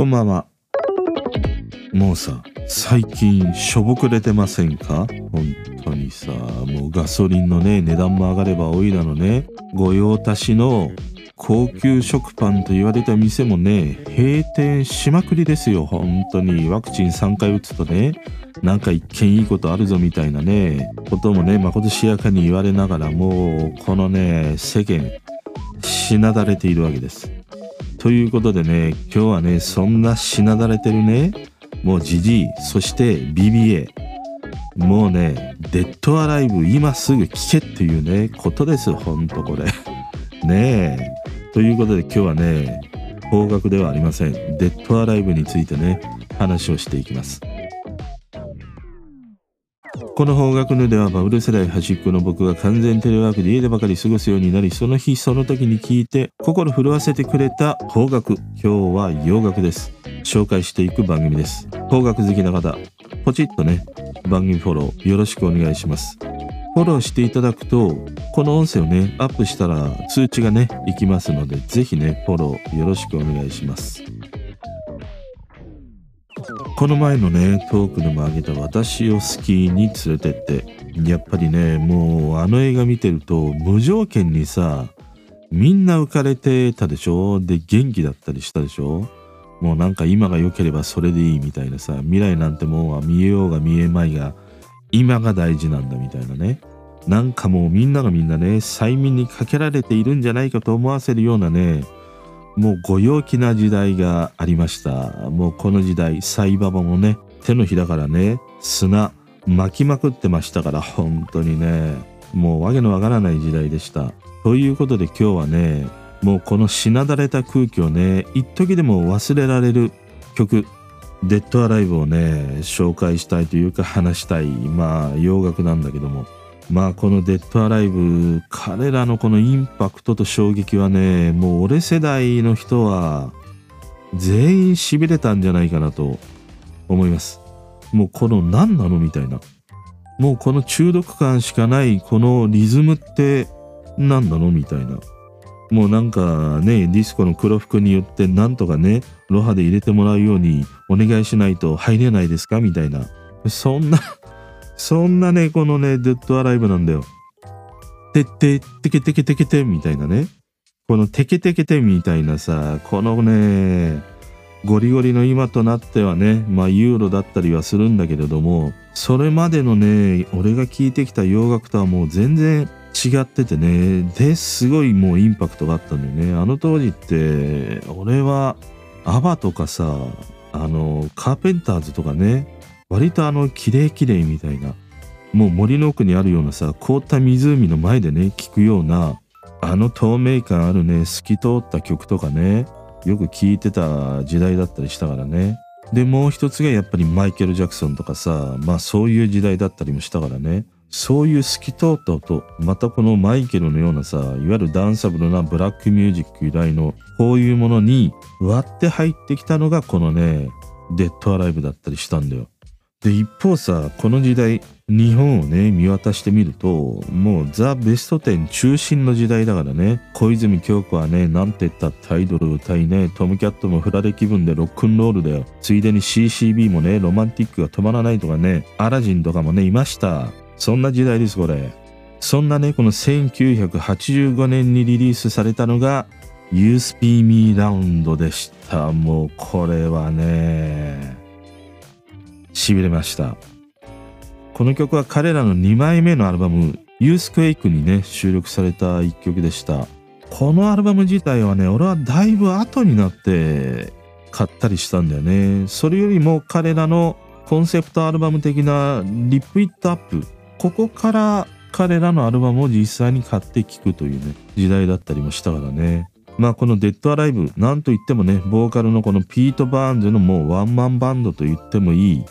こんばんは。もうさ、最近しょぼくれてませんか？本当にさ、もうガソリンのね、値段も上がればおいらのね、御用達の高級食パンと言われた店もね、閉店しまくりですよ、本当に。ワクチン3回打つとね、なんか一見いいことあるぞみたいなね、こともね、まことしやかに言われながら、もう、このね、世間、しなだれているわけです。ということでね、今日はね、そんなしなだれてるね、もうじじい、そして BBA、もうね、デッドアライブ今すぐ聞けっていうね、ことです、ほんとこれ。ねえ。ということで今日はね、方角ではありません。デッドアライブについてね、話をしていきます。この方角のではバブル世代端っこの僕が完全テレワークで家でばかり過ごすようになりその日その時に聞いて心震わせてくれた方角。今日は洋楽です。紹介していく番組です。方角好きな方ポチッとね番組フォローよろしくお願いします。フォローしていただくとこの音声をねアップしたら通知がねいきますのでぜひねフォローよろしくお願いします。この前のねトークでも挙げた私をスキーに連れてってやっぱりねもうあの映画見てると無条件にさみんな浮かれてたでしょ？で元気だったりしたでしょ？もうなんか今が良ければそれでいいみたいなさ未来なんてもう見えようが見えまいが今が大事なんだみたいなね。なんかもうみんながみんなね催眠にかけられているんじゃないかと思わせるようなねもうご陽気な時代がありました。もうこの時代サイババもね手のひらからね砂巻きまくってましたから本当にね。もう訳のわからない時代でした。ということで今日はねもうこのしなだれた空気をね一時でも忘れられる曲デッドアライブをね紹介したいというか話したい。まあ洋楽なんだけども。まあこのデッドアライブ彼らのこのインパクトと衝撃はねもう俺世代の人は全員しびれたんじゃないかなと思います。もうこの何なのみたいな。もうこの中毒感しかないこのリズムって何なのみたいな。もうなんかねディスコの黒服によってなんとかねロハで入れてもらうようにお願いしないと入れないですかみたいな。そんなそんなね、このね、デッドアライブなんだよ。てっててけてけてけてみたいなね。このテケテケテみたいなさ、このね、ゴリゴリの今となってはね、まあユーロだったりはするんだけれども、それまでのね、俺が聴いてきた洋楽とはもう全然違っててね、ですごいもうインパクトがあったんだよね。あの当時って、俺はアバとかさ、あの、カーペンターズとかね、割とあの綺麗綺麗みたいなもう森の奥にあるようなさ凍った湖の前でね聴くようなあの透明感あるね透き通った曲とかねよく聴いてた時代だったりしたからね。でもう一つがやっぱりマイケル・ジャクソンとかさまあそういう時代だったりもしたからね。そういう透き通った音またこのマイケルのようなさいわゆるダンサブルなブラックミュージック由来のこういうものに割って入ってきたのがこのねデッドアライブだったりしたんだよ。で一方さこの時代日本をね見渡してみるともうザ・ベスト10中心の時代だからね。小泉京子はねなんて言ったってアイドル歌いねトムキャットも振られ気分でロックンロールだよ。ついでに CCB もねロマンティックが止まらないとかねアラジンとかもねいました。そんな時代ですこれ。そんなねこの1985年にリリースされたのが You Speak Me Round でした。もうこれはね。しびれました。この曲は彼らの2枚目のアルバム「ユースクエイク」にね収録された一曲でした。このアルバム自体はね俺はだいぶ後になって買ったりしたんだよね。それよりも彼らのコンセプトアルバム的な「リップ・イット・アップ」ここから彼らのアルバムを実際に買って聴くというね時代だったりもしたからね。まあこのデッドアライブなんといってもねボーカルのこのピート・バーンズのもうワンマンバンドと言ってもいい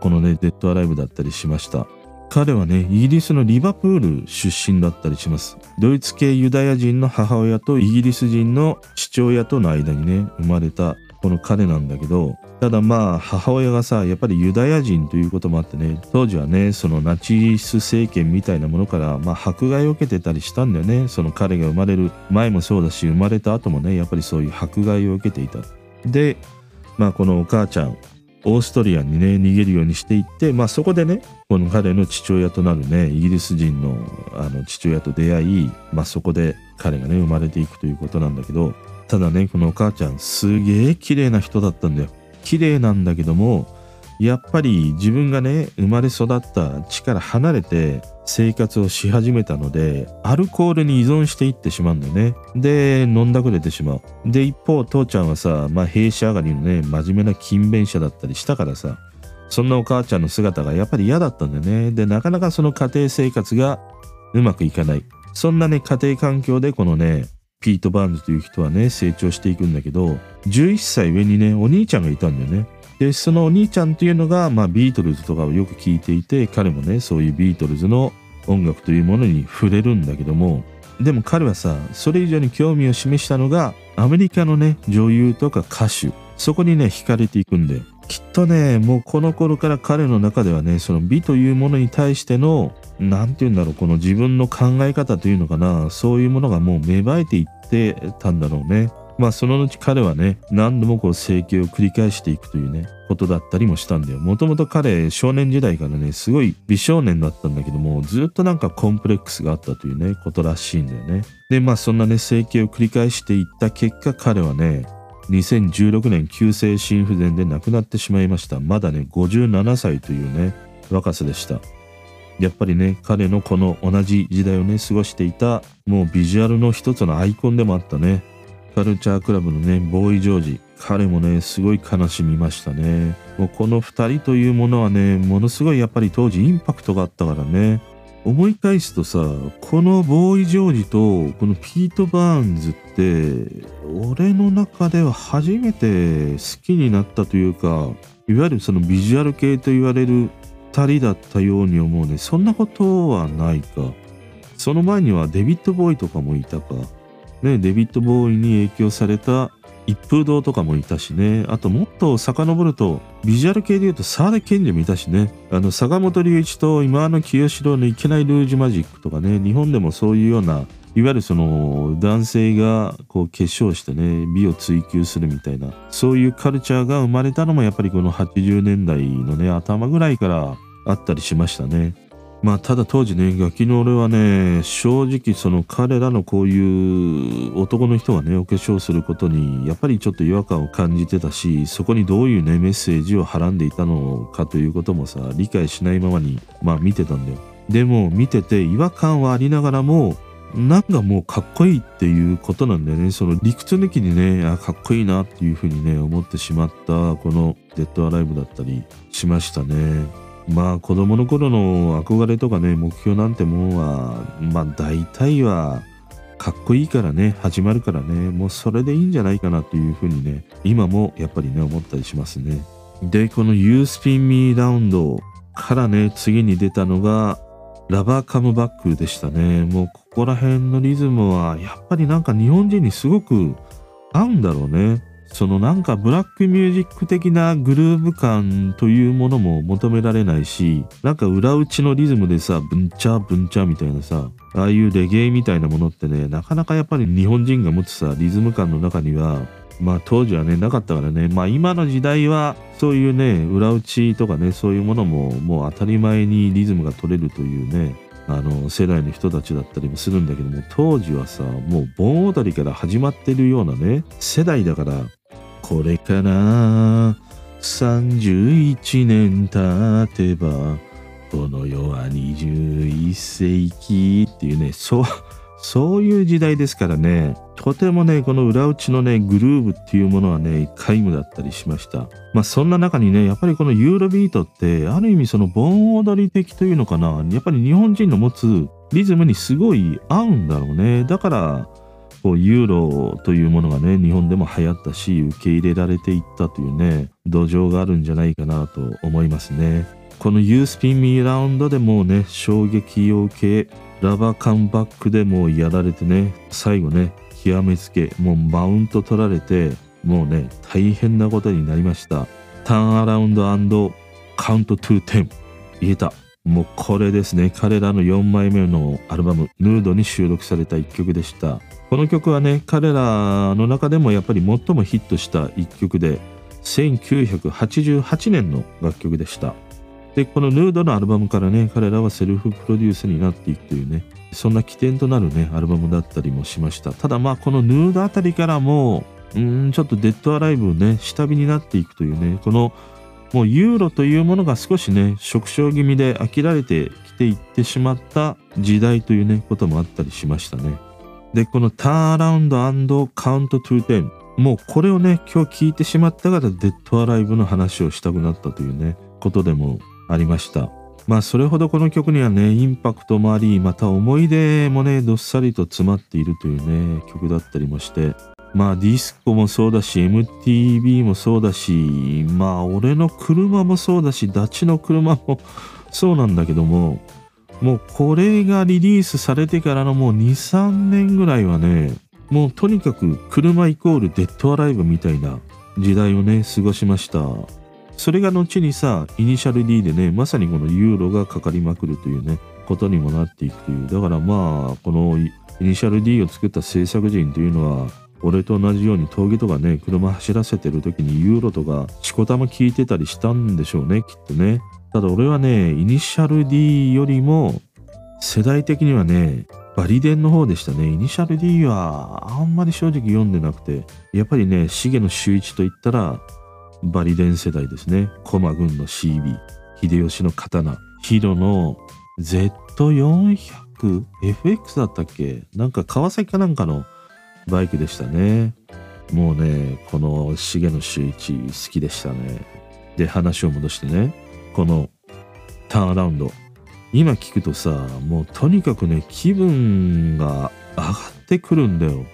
このねデッドアライブだったりしました。彼はねイギリスのリバプール出身だったりします。ドイツ系ユダヤ人の母親とイギリス人の父親との間にね生まれたこの彼なんだけどただまあ母親がさやっぱりユダヤ人ということもあってね当時はねそのナチス政権みたいなものからまあ迫害を受けてたりしたんだよね。その彼が生まれる前もそうだし生まれた後もねやっぱりそういう迫害を受けていた。でまあこのお母ちゃんオーストリアにね逃げるようにしていってまあそこでねこの彼の父親となるねイギリス人のあの父親と出会いまあそこで彼がね生まれていくということなんだけどただねこのお母ちゃんすげえ綺麗な人だったんだよ。綺麗なんだけどもやっぱり自分がね生まれ育った地から離れて生活をし始めたのでアルコールに依存していってしまうんだよね。で飲んだくれてしまう。で一方父ちゃんはさまあ兵士上がりのね真面目な勤勉者だったりしたからさそんなお母ちゃんの姿がやっぱり嫌だったんだよね。でなかなかその家庭生活がうまくいかない。そんなね家庭環境でこのねピート・バーンズという人はね成長していくんだけど11歳上にねお兄ちゃんがいたんだよね。でそのお兄ちゃんというのが、まあ、ビートルズとかをよく聴いていて彼もねそういうビートルズの音楽というものに触れるんだけどもでも彼はさそれ以上に興味を示したのがアメリカのね女優とか歌手そこにね惹かれていくんできっとねもうこの頃から彼の中ではねその美というものに対しての何て言うんだろうこの自分の考え方というのかなそういうものがもう芽生えていってたんだろうね。まあその後彼はね何度もこう整形を繰り返していくというねことだったりもしたんだよ。もともと彼少年時代からねすごい美少年だったんだけどもずっとなんかコンプレックスがあったというねことらしいんだよね。でまあそんなね整形を繰り返していった結果彼はね2016年急性心不全で亡くなってしまいました。まだね57歳というね若さでした。やっぱりね彼のこの同じ時代をね過ごしていたもうビジュアルの一つのアイコンでもあったね。カルチャークラブのねボーイ・ジョージ。彼もねすごい悲しみましたね。もうこの2人というものはねものすごいやっぱり当時インパクトがあったからね。思い返すとさこのボーイ・ジョージとこのピート・バーンズって俺の中では初めて好きになったというかいわゆるそのビジュアル系と言われる2人だったように思うね。そんなことはないか。その前にはデビッド・ボーイとかもいたか。ね、デビッド・ボーイに影響された一風堂とかもいたしね。あともっと遡ると、ビジュアル系で言うと沢田賢治もいたしね。あの、坂本龍一と今の清志郎のいけないルージュマジックとかね、日本でもそういうような、いわゆるその男性がこう化粧してね、美を追求するみたいな、そういうカルチャーが生まれたのもやっぱりこの80年代のね、頭ぐらいからあったりしましたね。まあただ当時ねガキの俺はね正直その彼らのこういう男の人がねお化粧することにやっぱりちょっと違和感を感じてたしそこにどういうねメッセージをはらんでいたのかということもさ理解しないままにまあ見てたんだよ。でも見てて違和感はありながらもなんかもうかっこいいっていうことなんだよね。その理屈抜きにねあかっこいいなっていうふうにね思ってしまったこの「デッドアライブ」だったりしましたね。まあ子供の頃の憧れとかね目標なんてもんはまあ大体はかっこいいからね始まるからねもうそれでいいんじゃないかなというふうにね今もやっぱりね思ったりしますね。でこの You Spin Me Round からね次に出たのがラバーカムバックでしたね。もうここら辺のリズムはやっぱりなんか日本人にすごく合うんだろうね。そのなんかブラックミュージック的なグルーヴ感というものも求められないしなんか裏打ちのリズムでさブンチャブンチャみたいなさああいうレゲエみたいなものってねなかなかやっぱり日本人が持つさリズム感の中にはまあ当時はねなかったからね。まあ今の時代はそういうね裏打ちとかねそういうものももう当たり前にリズムが取れるというねあの世代の人たちだったりもするんだけども当時はさもう盆踊りから始まってるようなね世代だからこれから31年経てばこの世は21世紀っていうねそうそういう時代ですからねとてもねこの裏打ちのねグルーブっていうものはね皆無だったりしました。まあそんな中にねやっぱりこのユーロビートってある意味その盆踊り的というのかな。やっぱり日本人の持つリズムにすごい合うんだろうね。だからこうユーロというものがね日本でも流行ったし受け入れられていったというね土壌があるんじゃないかなと思いますね。この You Spin Me Round でもうね衝撃を受けラバーカンバックでもやられてね最後ね極めつけもうマウント取られてもうね大変なことになりました。ターンアラウンドカウントトゥー10言えた。もうこれですね。彼らの4枚目のアルバム「ヌード」に収録された一曲でした。この曲はね彼らの中でもやっぱり最もヒットした一曲で1988年の楽曲でした。でこのヌードのアルバムからね彼らはセルフプロデュースになっていくというねそんな起点となるねアルバムだったりもしました。ただまあこのヌードあたりからもうんちょっとデッドアライブね下火になっていくというねこのもうユーロというものが少しね縮小気味で飽きられてきていってしまった時代というねこともあったりしましたね。でこのターンアラウンドカウントトゥーテンもうこれをね今日聞いてしまったからデッドアライブの話をしたくなったというねことでもありました。まあそれほどこの曲にはねインパクトもありまた思い出もねどっさりと詰まっているというね曲だったりもしてまあディスコもそうだし MTV もそうだしまあ俺の車もそうだしダチの車も そうなんだけどももうこれがリリースされてからのもう23年ぐらいはねもうとにかく車イコールデッドアライブみたいな時代をね過ごしました。それが後にさイニシャル D でねまさにこのユーロがかかりまくるというねことにもなっていくという。だからまあこのイニシャル D を作った制作人というのは俺と同じように峠とかね車走らせてる時にユーロとかしこたま聞いてたりしたんでしょうねきっとねただ俺はねイニシャル D よりも世代的にはねバリデンの方でしたね。イニシャル D はあんまり正直読んでなくて、やっぱりね、重野修一といったら、バリデン世代ですね。駒軍の CB、秀吉の刀、ヒロの Z400FX だったっけ？なんか川崎かなんかのバイクでしたね。もうね、この重野修一好きでしたね。で、話を戻してね、このターンアラウンド。今聞くとさ、もうとにかくね、気分が上がってくるんだよ。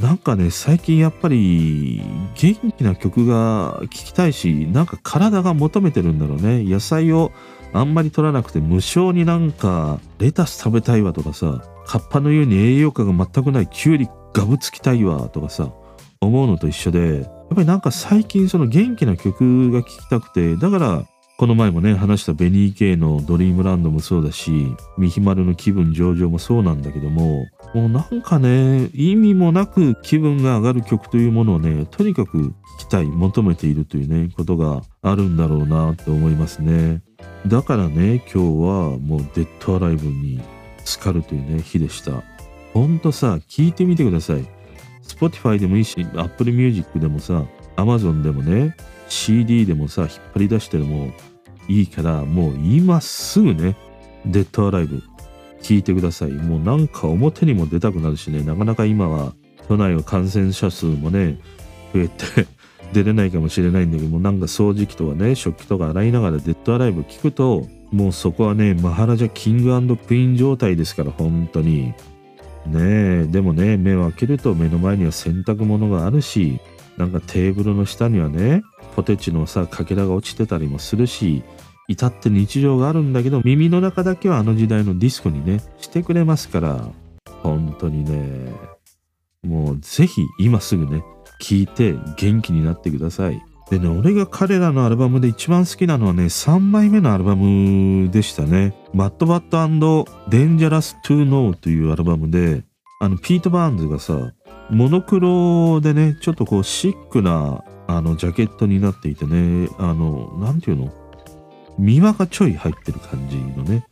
なんかね、最近やっぱり元気な曲が聴きたいし、なんか体が求めてるんだろうね。野菜をあんまり取らなくて無性になんかレタス食べたいわとかさ、カッパのように栄養価が全くないキュウリガブつきたいわとかさ、思うのと一緒で、やっぱりなんか最近その元気な曲が聴きたくて、だからこの前もね話したベニー系のドリームランドもそうだしミヒマルの気分上々もそうなんだけどももうなんかね意味もなく気分が上がる曲というものをねとにかく聴きたい求めているというねことがあるんだろうなって思いますね。だからね今日はもうデッドアライブに浸かるというね日でした。ほんとさ聞いてみてください。Spotify でもいいし Apple Music でもさ Amazon でもね CD でもさ引っ張り出してもいいからもう今すぐねデッドアライブ聞いてください。もうなんか表にも出たくなるしねなかなか今は都内は感染者数もね増えて 出れないかもしれないんだけどもなんか掃除機とかね食器とか洗いながらデッドアライブ聞くともうそこはねマハラジャキングクイン状態ですから本当に。ねえでもね目を開けると目の前には洗濯物があるしなんかテーブルの下にはねポテチのさかけらが落ちてたりもするし至って日常があるんだけど耳の中だけはあの時代のディスコにねしてくれますから本当にねもうぜひ今すぐね聞いて元気になってください。でね俺が彼らのアルバムで一番好きなのはね3枚目のアルバムでしたね「マッドバットデンジャラス・トゥ・ノー」というアルバムであのピート・バーンズがさモノクロでねちょっとこうシックなあのジャケットになっていてねあの何ていうの？見輪がちょい入ってる感じのね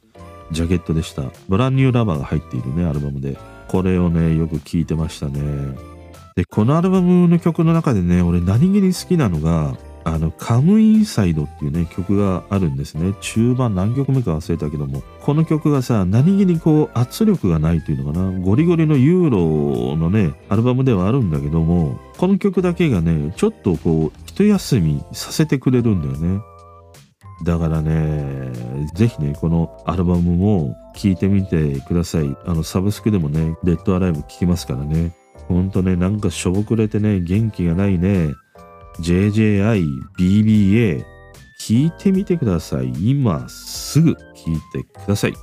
ジャケットでした。ブランニューラバーが入っているねアルバムで。これをねよく聴いてましたね。でこのアルバムの曲の中でね俺何気に好きなのがあの、カムインサイドっていうね、曲があるんですね。中盤何曲目か忘れたけども、この曲がさ、何気にこう圧力がないというのかな、ゴリゴリのユーロのね、アルバムではあるんだけども、この曲だけがね、ちょっとこう、一休みさせてくれるんだよね。だからね、ぜひね、このアルバムも聴いてみてください。あの、サブスクでもね、デッドアライブ聴きますからね。ほんとね、なんかしょぼくれてね、元気がないね、JJI、BBA、聞いてみてください。今すぐ聞いてください。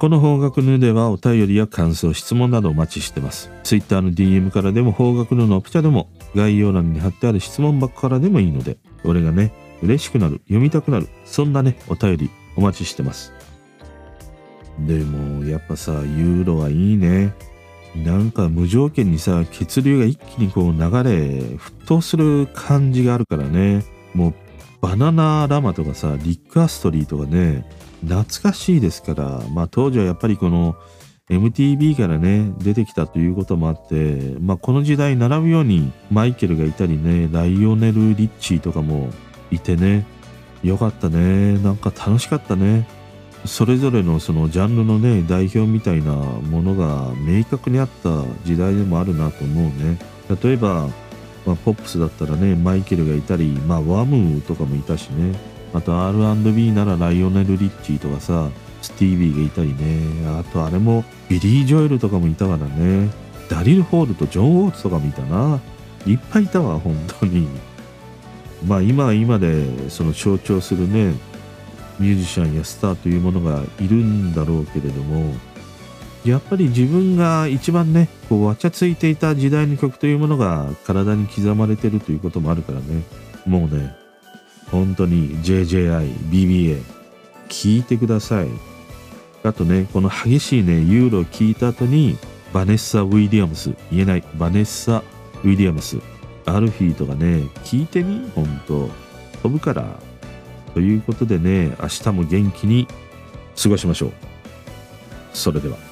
この方角ヌではお便りや感想、質問などお待ちしてます。Twitter の DM からでも方角ヌのオプチャでも概要欄に貼ってある質問箱からでもいいので、俺がね、嬉しくなる、読みたくなる、そんなね、お便りお待ちしてます。でも、やっぱさ、ユーロはいいね。なんか無条件にさ血流が一気にこう流れ沸騰する感じがあるからね。もうバナナラマとかさリック・アストリーとかね懐かしいですから。まあ当時はやっぱりこの MTV からね出てきたということもあって、まあ、この時代並ぶようにマイケルがいたりねライオネル・リッチーとかもいてねよかったね。なんか楽しかったね。それぞれのそのジャンルのね代表みたいなものが明確にあった時代でもあるなと思うね。例えば、まあ、ポップスだったらねマイケルがいたりまあワムとかもいたしね。あと R&B ならライオネル・リッチーとかさスティービーがいたりね。あとあれもビリー・ジョエルとかもいたからね。ダリル・ホールとジョン・オーツとかもいたな。いっぱいいたわ本当に。まあ今は今でその象徴するねミュージシャンやスターというものがいるんだろうけれどもやっぱり自分が一番ねこうわちゃついていた時代の曲というものが体に刻まれてるということもあるからね。もうね本当に JJI、BBA 聞いてください。あとねこの激しいねユーロを聞いた後にバネッサ・ウィリアムス言えないバネッサ・ウィリアムスアルフィーとかね聞いてみほんと飛ぶから。ということでね明日も元気に過ごしましょう。それでは。